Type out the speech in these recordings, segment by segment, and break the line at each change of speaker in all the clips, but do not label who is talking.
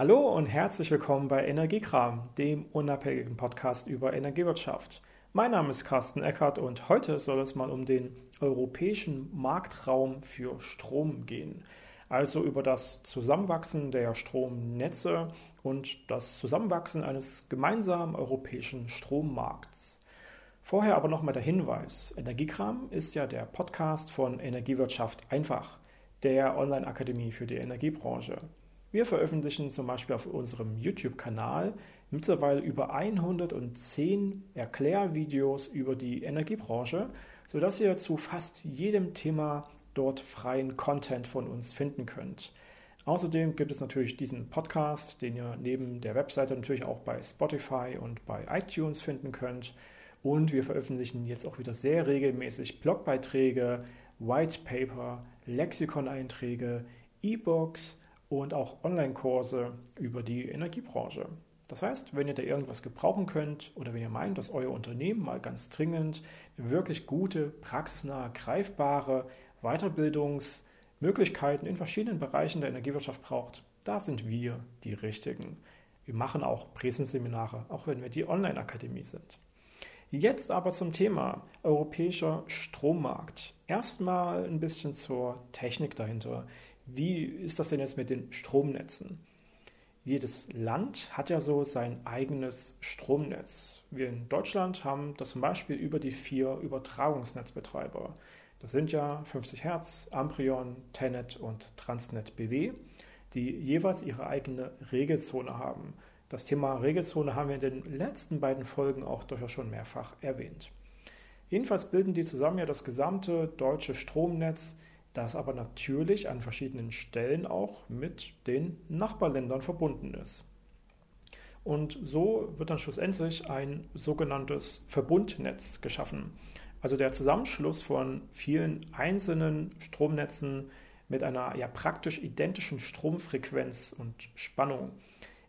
Hallo und herzlich willkommen bei Energiekram, dem unabhängigen Podcast über Energiewirtschaft. Mein Name ist Carsten Eckert und heute soll es mal um den europäischen Marktraum für Strom gehen. Also über das Zusammenwachsen der Stromnetze und das Zusammenwachsen eines gemeinsamen europäischen Strommarkts. Vorher aber nochmal der Hinweis. Energiekram ist ja der Podcast von Energiewirtschaft einfach, der Online-Akademie für die Energiebranche. Wir veröffentlichen zum Beispiel auf unserem YouTube-Kanal mittlerweile über 110 Erklärvideos über die Energiebranche, sodass ihr zu fast jedem Thema dort freien Content von uns finden könnt. Außerdem gibt es natürlich diesen Podcast, den ihr neben der Webseite natürlich auch bei Spotify und bei iTunes finden könnt. Und wir veröffentlichen jetzt auch wieder sehr regelmäßig Blogbeiträge, White Paper, Lexikoneinträge, E-Books, und auch Online-Kurse über die Energiebranche. Das heißt, wenn ihr da irgendwas gebrauchen könnt oder wenn ihr meint, dass euer Unternehmen mal ganz dringend wirklich gute, praxisnahe, greifbare Weiterbildungsmöglichkeiten in verschiedenen Bereichen der Energiewirtschaft braucht, da sind wir die Richtigen. Wir machen auch Präsenzseminare, auch wenn wir die Online-Akademie sind. Jetzt aber zum Thema europäischer Strommarkt. Erstmal ein bisschen zur Technik dahinter. Wie ist das denn jetzt mit den Stromnetzen? Jedes Land hat ja so sein eigenes Stromnetz. Wir in Deutschland haben das zum Beispiel über die vier Übertragungsnetzbetreiber. Das sind ja 50 Hertz, Amprion, Tenet und Transnet BW, die jeweils ihre eigene Regelzone haben. Das Thema Regelzone haben wir in den letzten beiden Folgen auch durchaus schon mehrfach erwähnt. Jedenfalls bilden die zusammen ja das gesamte deutsche Stromnetz, das aber natürlich an verschiedenen Stellen auch mit den Nachbarländern verbunden ist. Und so wird dann schlussendlich ein sogenanntes Verbundnetz geschaffen. Also der Zusammenschluss von vielen einzelnen Stromnetzen mit einer ja praktisch identischen Stromfrequenz und Spannung.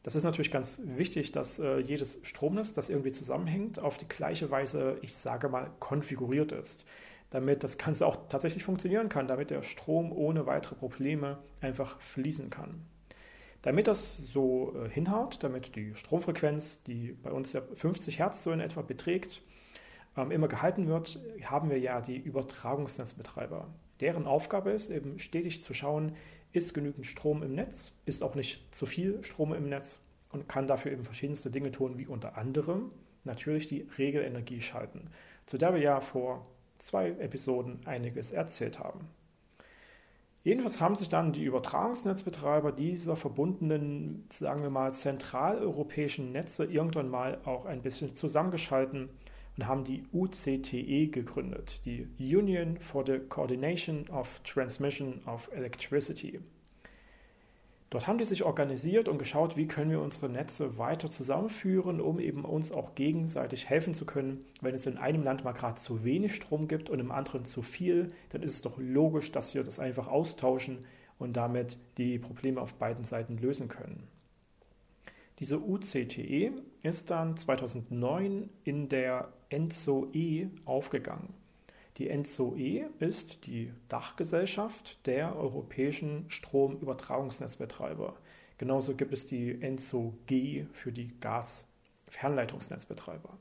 Das ist natürlich ganz wichtig, dass äh, jedes Stromnetz, das irgendwie zusammenhängt, auf die gleiche Weise, ich sage mal, konfiguriert ist damit das Ganze auch tatsächlich funktionieren kann, damit der Strom ohne weitere Probleme einfach fließen kann. Damit das so äh, hinhaut, damit die Stromfrequenz, die bei uns ja 50 Hertz so in etwa beträgt, ähm, immer gehalten wird, haben wir ja die Übertragungsnetzbetreiber. Deren Aufgabe ist eben stetig zu schauen, ist genügend Strom im Netz, ist auch nicht zu viel Strom im Netz und kann dafür eben verschiedenste Dinge tun, wie unter anderem natürlich die Regelenergie schalten, zu der wir ja vor zwei Episoden einiges erzählt haben. Jedenfalls haben sich dann die Übertragungsnetzbetreiber dieser verbundenen, sagen wir mal, zentraleuropäischen Netze irgendwann mal auch ein bisschen zusammengeschalten und haben die UCTE gegründet, die Union for the Coordination of Transmission of Electricity. Dort haben die sich organisiert und geschaut, wie können wir unsere Netze weiter zusammenführen, um eben uns auch gegenseitig helfen zu können. Wenn es in einem Land mal gerade zu wenig Strom gibt und im anderen zu viel, dann ist es doch logisch, dass wir das einfach austauschen und damit die Probleme auf beiden Seiten lösen können. Diese UCTE ist dann 2009 in der ENZO-E aufgegangen. Die ENZO-E ist die Dachgesellschaft der europäischen Stromübertragungsnetzbetreiber. Genauso gibt es die ENZO-G für die Gasfernleitungsnetzbetreiber.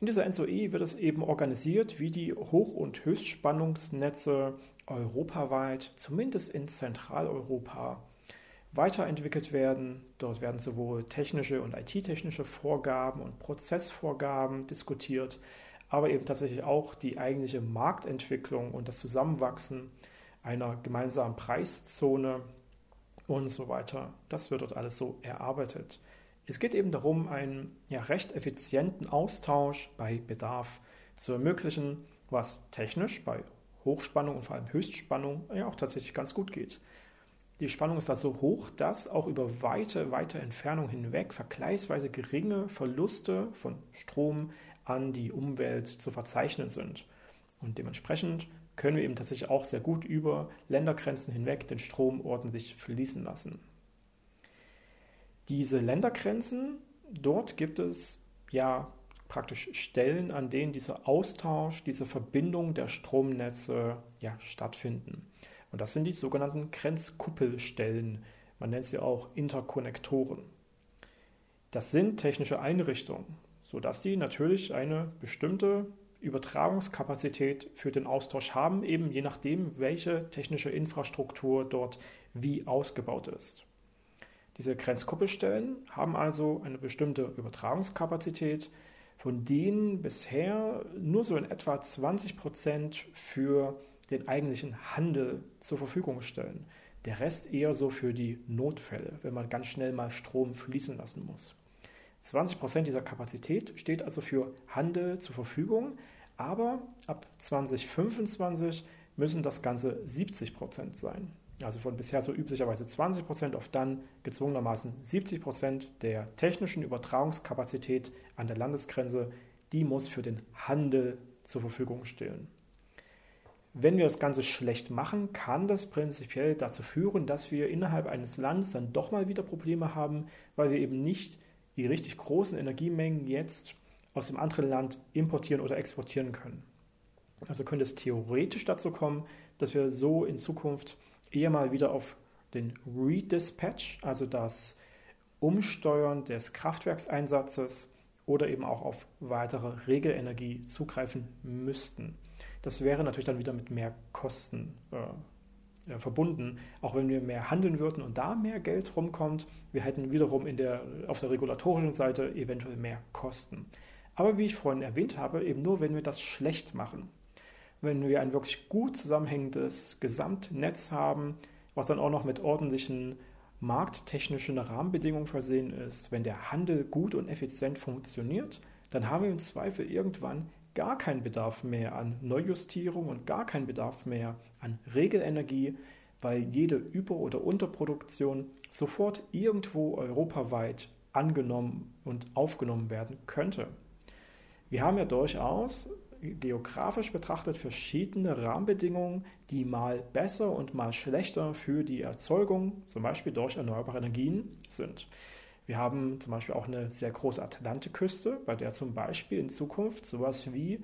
In dieser ENZO-E wird es eben organisiert, wie die Hoch- und Höchstspannungsnetze europaweit, zumindest in Zentraleuropa, weiterentwickelt werden. Dort werden sowohl technische und IT-technische Vorgaben und Prozessvorgaben diskutiert, aber eben tatsächlich auch die eigentliche Marktentwicklung und das Zusammenwachsen einer gemeinsamen Preiszone und so weiter. Das wird dort alles so erarbeitet. Es geht eben darum, einen ja, recht effizienten Austausch bei Bedarf zu ermöglichen, was technisch bei Hochspannung und vor allem Höchstspannung ja auch tatsächlich ganz gut geht. Die Spannung ist da so hoch, dass auch über weite, weite Entfernung hinweg vergleichsweise geringe Verluste von Strom an die Umwelt zu verzeichnen sind. Und dementsprechend können wir eben tatsächlich auch sehr gut über Ländergrenzen hinweg den Strom ordentlich fließen lassen. Diese Ländergrenzen, dort gibt es ja praktisch Stellen, an denen dieser Austausch, diese Verbindung der Stromnetze ja stattfinden. Und das sind die sogenannten Grenzkuppelstellen, Man nennt sie auch Interkonnektoren. Das sind technische Einrichtungen, sodass die natürlich eine bestimmte Übertragungskapazität für den Austausch haben, eben je nachdem, welche technische Infrastruktur dort wie ausgebaut ist. Diese Grenzkuppelstellen haben also eine bestimmte Übertragungskapazität, von denen bisher nur so in etwa 20 Prozent für den eigentlichen Handel zur Verfügung stellen. Der Rest eher so für die Notfälle, wenn man ganz schnell mal Strom fließen lassen muss. 20 Prozent dieser Kapazität steht also für Handel zur Verfügung, aber ab 2025 müssen das Ganze 70 Prozent sein. Also von bisher so üblicherweise 20 Prozent auf dann gezwungenermaßen 70 Prozent der technischen Übertragungskapazität an der Landesgrenze, die muss für den Handel zur Verfügung stehen. Wenn wir das Ganze schlecht machen, kann das prinzipiell dazu führen, dass wir innerhalb eines Landes dann doch mal wieder Probleme haben, weil wir eben nicht die richtig großen Energiemengen jetzt aus dem anderen Land importieren oder exportieren können. Also könnte es theoretisch dazu kommen, dass wir so in Zukunft eher mal wieder auf den Redispatch, also das Umsteuern des Kraftwerkseinsatzes oder eben auch auf weitere Regelenergie zugreifen müssten. Das wäre natürlich dann wieder mit mehr Kosten äh, verbunden, auch wenn wir mehr handeln würden und da mehr Geld rumkommt. Wir hätten wiederum in der, auf der regulatorischen Seite eventuell mehr Kosten. Aber wie ich vorhin erwähnt habe, eben nur, wenn wir das schlecht machen. Wenn wir ein wirklich gut zusammenhängendes Gesamtnetz haben, was dann auch noch mit ordentlichen markttechnischen Rahmenbedingungen versehen ist, wenn der Handel gut und effizient funktioniert, dann haben wir im Zweifel irgendwann gar keinen Bedarf mehr an Neujustierung und gar keinen Bedarf mehr an Regelenergie, weil jede Über- oder Unterproduktion sofort irgendwo europaweit angenommen und aufgenommen werden könnte. Wir haben ja durchaus geografisch betrachtet verschiedene Rahmenbedingungen, die mal besser und mal schlechter für die Erzeugung, zum Beispiel durch erneuerbare Energien, sind. Wir haben zum Beispiel auch eine sehr große Atlantikküste, bei der zum Beispiel in Zukunft sowas wie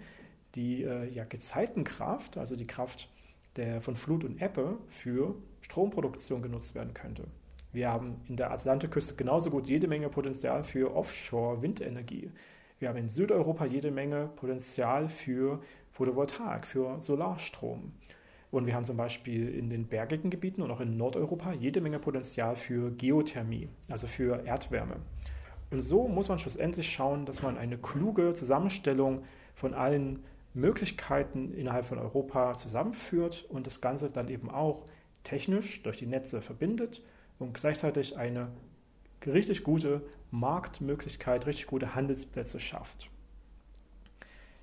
die äh, ja, Gezeitenkraft, also die Kraft der, von Flut und Ebbe, für Stromproduktion genutzt werden könnte. Wir haben in der Atlantikküste genauso gut jede Menge Potenzial für Offshore-Windenergie. Wir haben in Südeuropa jede Menge Potenzial für Photovoltaik, für Solarstrom. Und wir haben zum Beispiel in den bergigen Gebieten und auch in Nordeuropa jede Menge Potenzial für Geothermie, also für Erdwärme. Und so muss man schlussendlich schauen, dass man eine kluge Zusammenstellung von allen Möglichkeiten innerhalb von Europa zusammenführt und das Ganze dann eben auch technisch durch die Netze verbindet und gleichzeitig eine richtig gute Marktmöglichkeit, richtig gute Handelsplätze schafft.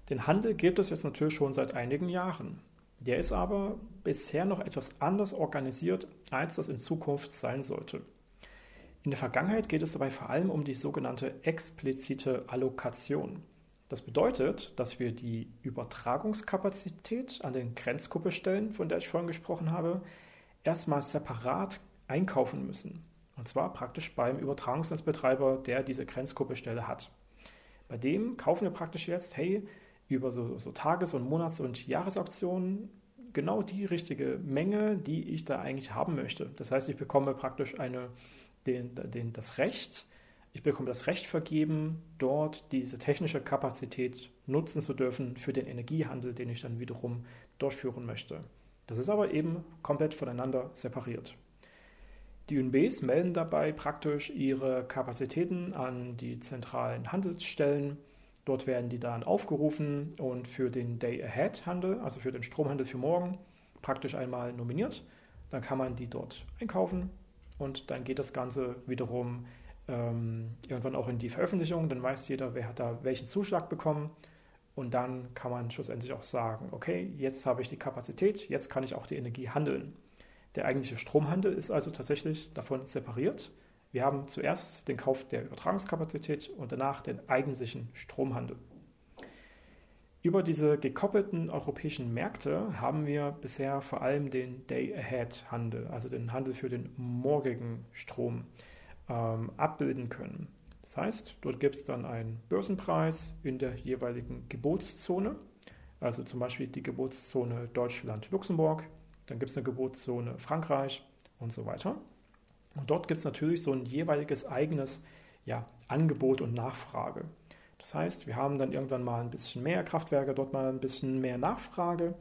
Den Handel gibt es jetzt natürlich schon seit einigen Jahren. Der ist aber bisher noch etwas anders organisiert, als das in Zukunft sein sollte. In der Vergangenheit geht es dabei vor allem um die sogenannte explizite Allokation. Das bedeutet, dass wir die Übertragungskapazität an den Grenzkuppelstellen, von der ich vorhin gesprochen habe, erstmal separat einkaufen müssen. Und zwar praktisch beim Übertragungsnetzbetreiber, der diese Grenzkuppelstelle hat. Bei dem kaufen wir praktisch jetzt, hey, über so, so Tages- und Monats- und Jahresauktionen genau die richtige Menge, die ich da eigentlich haben möchte. Das heißt, ich bekomme praktisch eine, den, den, das Recht, ich bekomme das Recht vergeben, dort diese technische Kapazität nutzen zu dürfen für den Energiehandel, den ich dann wiederum durchführen möchte. Das ist aber eben komplett voneinander separiert. Die UNBs melden dabei praktisch ihre Kapazitäten an die zentralen Handelsstellen. Dort werden die dann aufgerufen und für den Day-Ahead-Handel, also für den Stromhandel für morgen, praktisch einmal nominiert. Dann kann man die dort einkaufen und dann geht das Ganze wiederum ähm, irgendwann auch in die Veröffentlichung. Dann weiß jeder, wer hat da welchen Zuschlag bekommen. Und dann kann man schlussendlich auch sagen, okay, jetzt habe ich die Kapazität, jetzt kann ich auch die Energie handeln. Der eigentliche Stromhandel ist also tatsächlich davon separiert. Wir haben zuerst den Kauf der Übertragungskapazität und danach den eigentlichen Stromhandel. Über diese gekoppelten europäischen Märkte haben wir bisher vor allem den Day-Ahead-Handel, also den Handel für den morgigen Strom, ähm, abbilden können. Das heißt, dort gibt es dann einen Börsenpreis in der jeweiligen Gebotszone, also zum Beispiel die Gebotszone Deutschland-Luxemburg dann gibt es eine Geburtszone Frankreich und so weiter. Und dort gibt es natürlich so ein jeweiliges eigenes ja, Angebot und Nachfrage. Das heißt, wir haben dann irgendwann mal ein bisschen mehr Kraftwerke, dort mal ein bisschen mehr Nachfrage.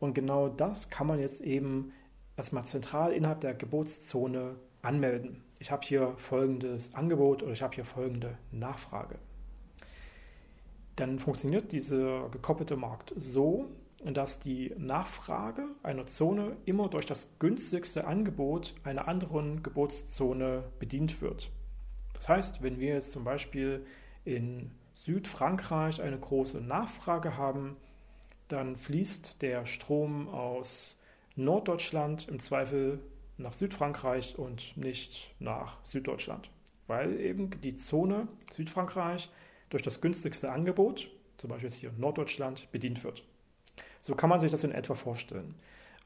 Und genau das kann man jetzt eben erstmal zentral innerhalb der Gebotszone anmelden. Ich habe hier folgendes Angebot oder ich habe hier folgende Nachfrage. Dann funktioniert dieser gekoppelte Markt so, dass die Nachfrage einer Zone immer durch das günstigste Angebot einer anderen Gebotszone bedient wird. Das heißt, wenn wir jetzt zum Beispiel in Südfrankreich eine große Nachfrage haben, dann fließt der Strom aus Norddeutschland im Zweifel nach Südfrankreich und nicht nach Süddeutschland, weil eben die Zone Südfrankreich durch das günstigste Angebot, zum Beispiel jetzt hier Norddeutschland, bedient wird. So kann man sich das in etwa vorstellen.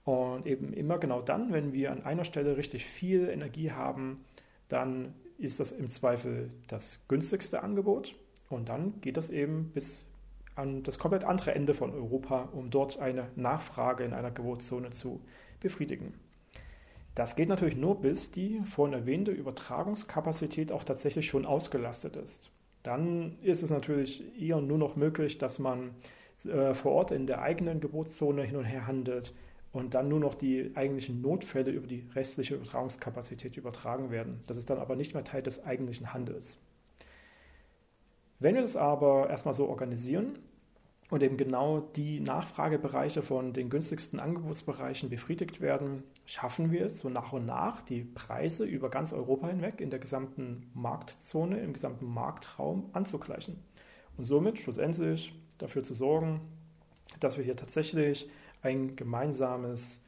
Und eben immer genau dann, wenn wir an einer Stelle richtig viel Energie haben, dann ist das im Zweifel das günstigste Angebot. Und dann geht das eben bis an das komplett andere Ende von Europa, um dort eine Nachfrage in einer Geburtszone zu befriedigen. Das geht natürlich nur, bis die vorhin erwähnte Übertragungskapazität auch tatsächlich schon ausgelastet ist. Dann ist es natürlich eher nur noch möglich, dass man äh, vor Ort in der eigenen Geburtszone hin und her handelt und dann nur noch die eigentlichen Notfälle über die restliche Übertragungskapazität übertragen werden. Das ist dann aber nicht mehr Teil des eigentlichen Handels. Wenn wir das aber erstmal so organisieren und eben genau die Nachfragebereiche von den günstigsten Angebotsbereichen befriedigt werden, schaffen wir es so nach und nach, die Preise über ganz Europa hinweg in der gesamten Marktzone, im gesamten Marktraum anzugleichen. Und somit schlussendlich dafür zu sorgen, dass wir hier tatsächlich ein gemeinsames,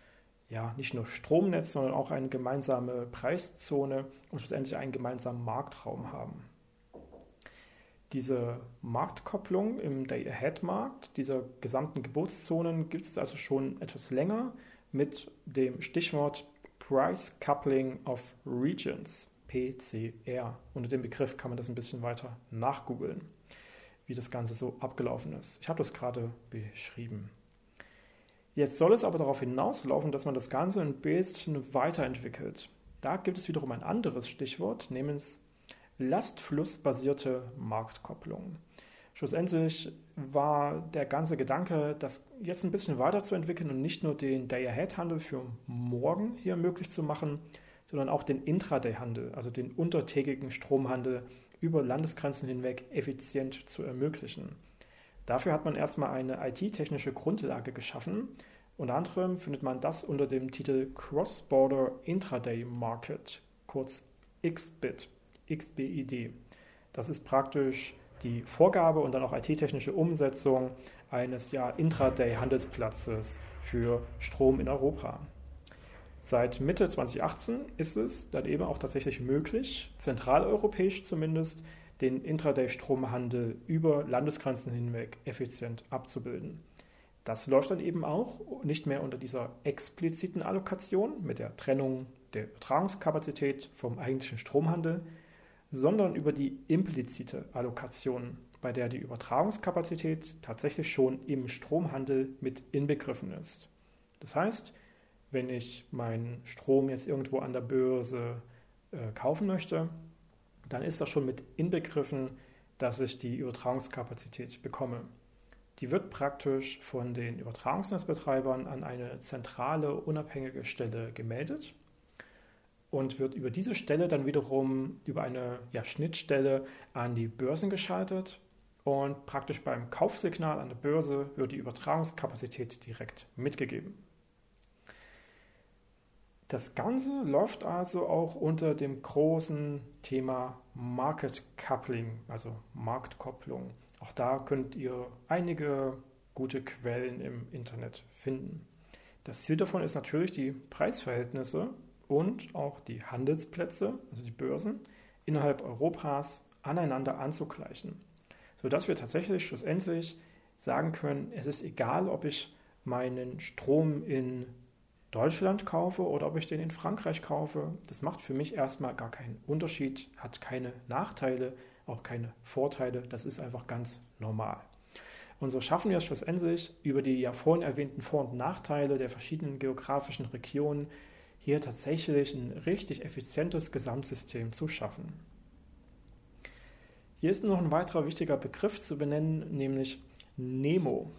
ja, nicht nur Stromnetz, sondern auch eine gemeinsame Preiszone und schlussendlich einen gemeinsamen Marktraum haben. Diese Marktkopplung im Day-Ahead-Markt dieser gesamten Geburtszonen gibt es also schon etwas länger mit dem Stichwort Price Coupling of Regions, PCR. Unter dem Begriff kann man das ein bisschen weiter nachgoogeln, wie das Ganze so abgelaufen ist. Ich habe das gerade beschrieben. Jetzt soll es aber darauf hinauslaufen, dass man das Ganze ein bisschen weiterentwickelt. Da gibt es wiederum ein anderes Stichwort, nämlich lastflussbasierte Marktkopplung. Schlussendlich war der ganze Gedanke, das jetzt ein bisschen weiterzuentwickeln und nicht nur den Day-Ahead-Handel für morgen hier möglich zu machen, sondern auch den Intraday-Handel, also den untertägigen Stromhandel über Landesgrenzen hinweg effizient zu ermöglichen. Dafür hat man erstmal eine IT-technische Grundlage geschaffen. Unter anderem findet man das unter dem Titel Cross-Border Intraday Market, kurz XBIT. XBID. Das ist praktisch die Vorgabe und dann auch IT-technische Umsetzung eines ja, Intraday-Handelsplatzes für Strom in Europa. Seit Mitte 2018 ist es dann eben auch tatsächlich möglich, zentraleuropäisch zumindest, den Intraday-Stromhandel über Landesgrenzen hinweg effizient abzubilden. Das läuft dann eben auch nicht mehr unter dieser expliziten Allokation mit der Trennung der Übertragungskapazität vom eigentlichen Stromhandel, sondern über die implizite Allokation, bei der die Übertragungskapazität tatsächlich schon im Stromhandel mit inbegriffen ist. Das heißt, wenn ich meinen Strom jetzt irgendwo an der Börse äh, kaufen möchte, dann ist das schon mit inbegriffen, dass ich die Übertragungskapazität bekomme. Die wird praktisch von den Übertragungsnetzbetreibern an eine zentrale, unabhängige Stelle gemeldet und wird über diese Stelle dann wiederum über eine ja, Schnittstelle an die Börsen geschaltet und praktisch beim Kaufsignal an der Börse wird die Übertragungskapazität direkt mitgegeben. Das Ganze läuft also auch unter dem großen Thema Market Coupling, also Marktkopplung. Auch da könnt ihr einige gute Quellen im Internet finden. Das Ziel davon ist natürlich, die Preisverhältnisse und auch die Handelsplätze, also die Börsen, innerhalb Europas aneinander anzugleichen, sodass wir tatsächlich schlussendlich sagen können, es ist egal, ob ich meinen Strom in Deutschland kaufe oder ob ich den in Frankreich kaufe. Das macht für mich erstmal gar keinen Unterschied, hat keine Nachteile, auch keine Vorteile. Das ist einfach ganz normal. Und so schaffen wir es schlussendlich über die ja vorhin erwähnten Vor- und Nachteile der verschiedenen geografischen Regionen hier tatsächlich ein richtig effizientes Gesamtsystem zu schaffen. Hier ist noch ein weiterer wichtiger Begriff zu benennen, nämlich Nemo.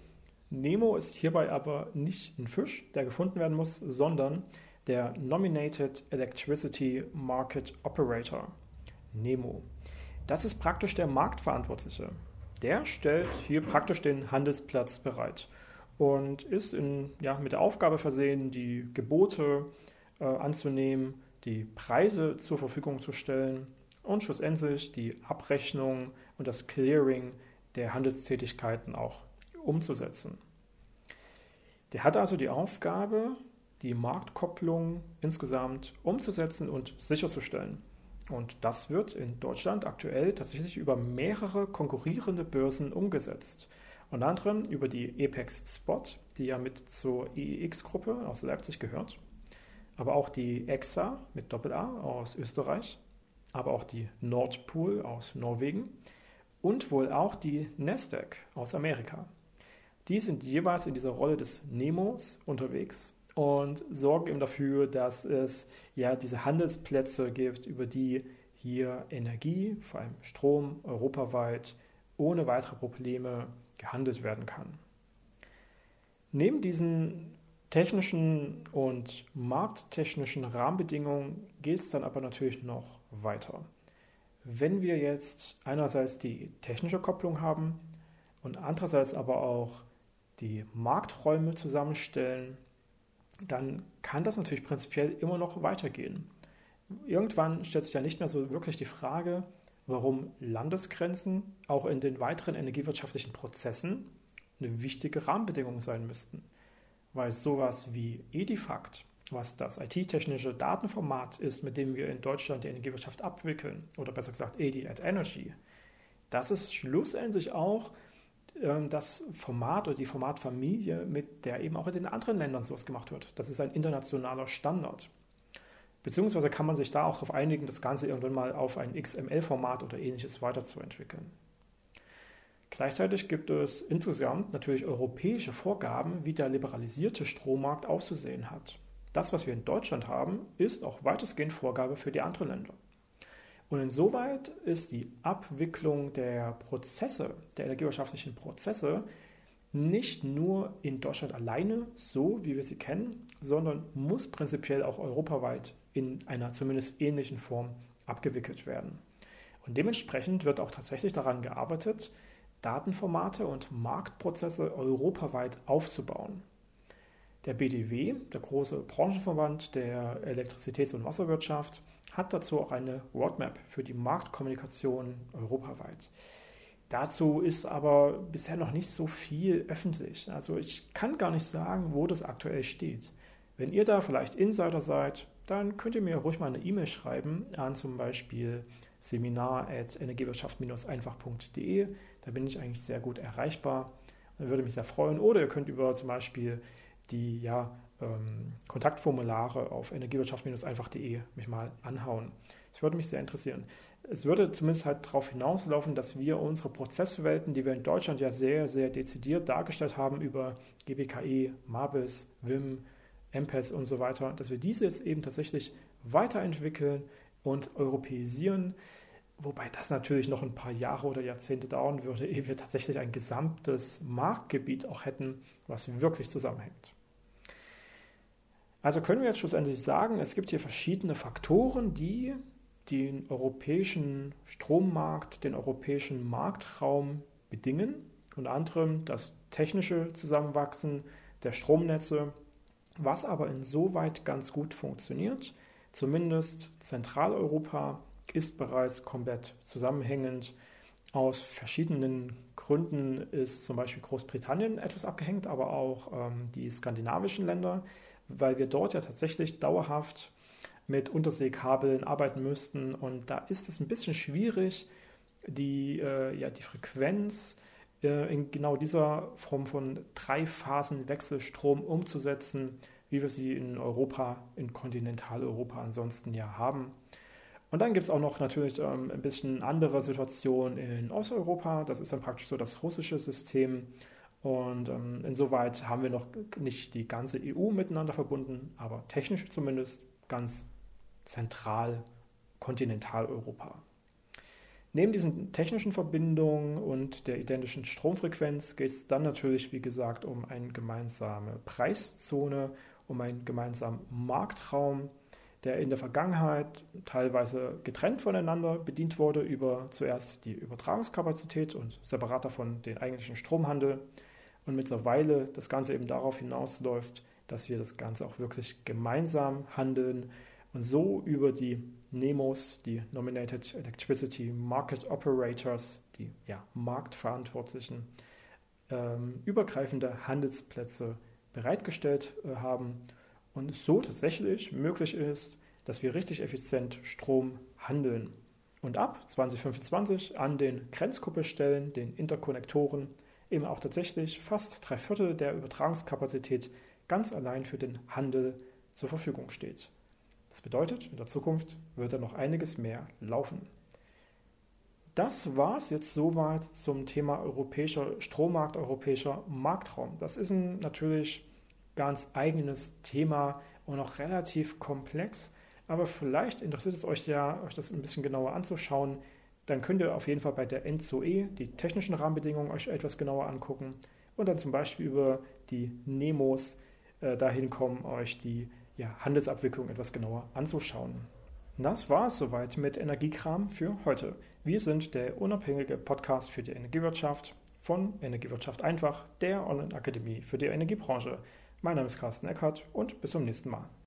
Nemo ist hierbei aber nicht ein Fisch, der gefunden werden muss, sondern der Nominated Electricity Market Operator. Nemo. Das ist praktisch der Marktverantwortliche. Der stellt hier praktisch den Handelsplatz bereit und ist in, ja, mit der Aufgabe versehen, die Gebote äh, anzunehmen, die Preise zur Verfügung zu stellen und schlussendlich die Abrechnung und das Clearing der Handelstätigkeiten auch umzusetzen. Der hat also die Aufgabe, die Marktkopplung insgesamt umzusetzen und sicherzustellen. Und das wird in Deutschland aktuell tatsächlich über mehrere konkurrierende Börsen umgesetzt. Unter anderem über die Apex Spot, die ja mit zur EEX-Gruppe aus Leipzig gehört, aber auch die EXA mit Doppel-A aus Österreich aber auch die Nordpool aus Norwegen und wohl auch die Nasdaq aus Amerika. Die sind jeweils in dieser Rolle des Nemos unterwegs und sorgen eben dafür, dass es ja diese Handelsplätze gibt, über die hier Energie, vor allem Strom, europaweit ohne weitere Probleme gehandelt werden kann. Neben diesen technischen und markttechnischen Rahmenbedingungen gilt es dann aber natürlich noch weiter. Wenn wir jetzt einerseits die technische Kopplung haben und andererseits aber auch die Markträume zusammenstellen, dann kann das natürlich prinzipiell immer noch weitergehen. Irgendwann stellt sich ja nicht mehr so wirklich die Frage, warum Landesgrenzen auch in den weiteren energiewirtschaftlichen Prozessen eine wichtige Rahmenbedingung sein müssten. Weil sowas wie Edifact was das IT-technische Datenformat ist, mit dem wir in Deutschland die Energiewirtschaft abwickeln, oder besser gesagt AD at Energy, das ist schlussendlich auch ähm, das Format oder die Formatfamilie, mit der eben auch in den anderen Ländern sowas gemacht wird. Das ist ein internationaler Standard. Beziehungsweise kann man sich da auch darauf einigen, das Ganze irgendwann mal auf ein XML-Format oder ähnliches weiterzuentwickeln. Gleichzeitig gibt es insgesamt natürlich europäische Vorgaben, wie der liberalisierte Strommarkt auszusehen hat. Das, was wir in Deutschland haben, ist auch weitestgehend Vorgabe für die anderen Länder. Und insoweit ist die Abwicklung der Prozesse, der energiewirtschaftlichen Prozesse, nicht nur in Deutschland alleine so, wie wir sie kennen, sondern muss prinzipiell auch europaweit in einer zumindest ähnlichen Form abgewickelt werden. Und dementsprechend wird auch tatsächlich daran gearbeitet, Datenformate und Marktprozesse europaweit aufzubauen. Der BDW, der große Branchenverband der Elektrizitäts- und Wasserwirtschaft, hat dazu auch eine Roadmap für die Marktkommunikation europaweit. Dazu ist aber bisher noch nicht so viel öffentlich. Also ich kann gar nicht sagen, wo das aktuell steht. Wenn ihr da vielleicht Insider seid, dann könnt ihr mir ruhig mal eine E-Mail schreiben an zum Beispiel seminar.energiewirtschaft-einfach.de. Da bin ich eigentlich sehr gut erreichbar. Da würde mich sehr freuen. Oder ihr könnt über zum Beispiel die ja, ähm, Kontaktformulare auf energiewirtschaft-einfach.de mich mal anhauen. Das würde mich sehr interessieren. Es würde zumindest halt darauf hinauslaufen, dass wir unsere Prozesswelten, die wir in Deutschland ja sehr, sehr dezidiert dargestellt haben über GBKE, MABIS, WIM, MPES und so weiter, dass wir diese jetzt eben tatsächlich weiterentwickeln und europäisieren, wobei das natürlich noch ein paar Jahre oder Jahrzehnte dauern würde, ehe wir tatsächlich ein gesamtes Marktgebiet auch hätten, was wirklich zusammenhängt. Also können wir jetzt schlussendlich sagen, es gibt hier verschiedene Faktoren, die den europäischen Strommarkt, den europäischen Marktraum bedingen. Unter anderem das technische Zusammenwachsen der Stromnetze, was aber insoweit ganz gut funktioniert. Zumindest Zentraleuropa ist bereits komplett zusammenhängend. Aus verschiedenen Gründen ist zum Beispiel Großbritannien etwas abgehängt, aber auch ähm, die skandinavischen Länder weil wir dort ja tatsächlich dauerhaft mit Unterseekabeln arbeiten müssten. Und da ist es ein bisschen schwierig, die, äh, ja, die Frequenz äh, in genau dieser Form von Drei-Phasen-Wechselstrom umzusetzen, wie wir sie in Europa, in Kontinentaleuropa ansonsten ja haben. Und dann gibt es auch noch natürlich ähm, ein bisschen andere Situationen in Osteuropa. Das ist dann praktisch so das russische System. Und ähm, insoweit haben wir noch nicht die ganze EU miteinander verbunden, aber technisch zumindest ganz zentral Kontinentaleuropa. Neben diesen technischen Verbindungen und der identischen Stromfrequenz geht es dann natürlich, wie gesagt, um eine gemeinsame Preiszone, um einen gemeinsamen Marktraum, der in der Vergangenheit teilweise getrennt voneinander bedient wurde über zuerst die Übertragungskapazität und separat davon den eigentlichen Stromhandel. Und mittlerweile das Ganze eben darauf hinausläuft, dass wir das Ganze auch wirklich gemeinsam handeln und so über die NEMOs, die Nominated Electricity Market Operators, die ja, Marktverantwortlichen, ähm, übergreifende Handelsplätze bereitgestellt äh, haben und es so tatsächlich möglich ist, dass wir richtig effizient Strom handeln. Und ab 2025 an den Grenzkuppelstellen, den Interkonnektoren, eben auch tatsächlich fast drei Viertel der Übertragungskapazität ganz allein für den Handel zur Verfügung steht. Das bedeutet, in der Zukunft wird da noch einiges mehr laufen. Das war es jetzt soweit zum Thema europäischer Strommarkt, europäischer Marktraum. Das ist ein natürlich ganz eigenes Thema und auch relativ komplex. Aber vielleicht interessiert es euch ja, euch das ein bisschen genauer anzuschauen. Dann könnt ihr auf jeden Fall bei der NZOE die technischen Rahmenbedingungen euch etwas genauer angucken und dann zum Beispiel über die Nemos äh, dahin kommen, euch die ja, Handelsabwicklung etwas genauer anzuschauen. Das war es soweit mit Energiekram für heute. Wir sind der unabhängige Podcast für die Energiewirtschaft von Energiewirtschaft einfach, der Online-Akademie für die Energiebranche. Mein Name ist Carsten Eckert und bis zum nächsten Mal.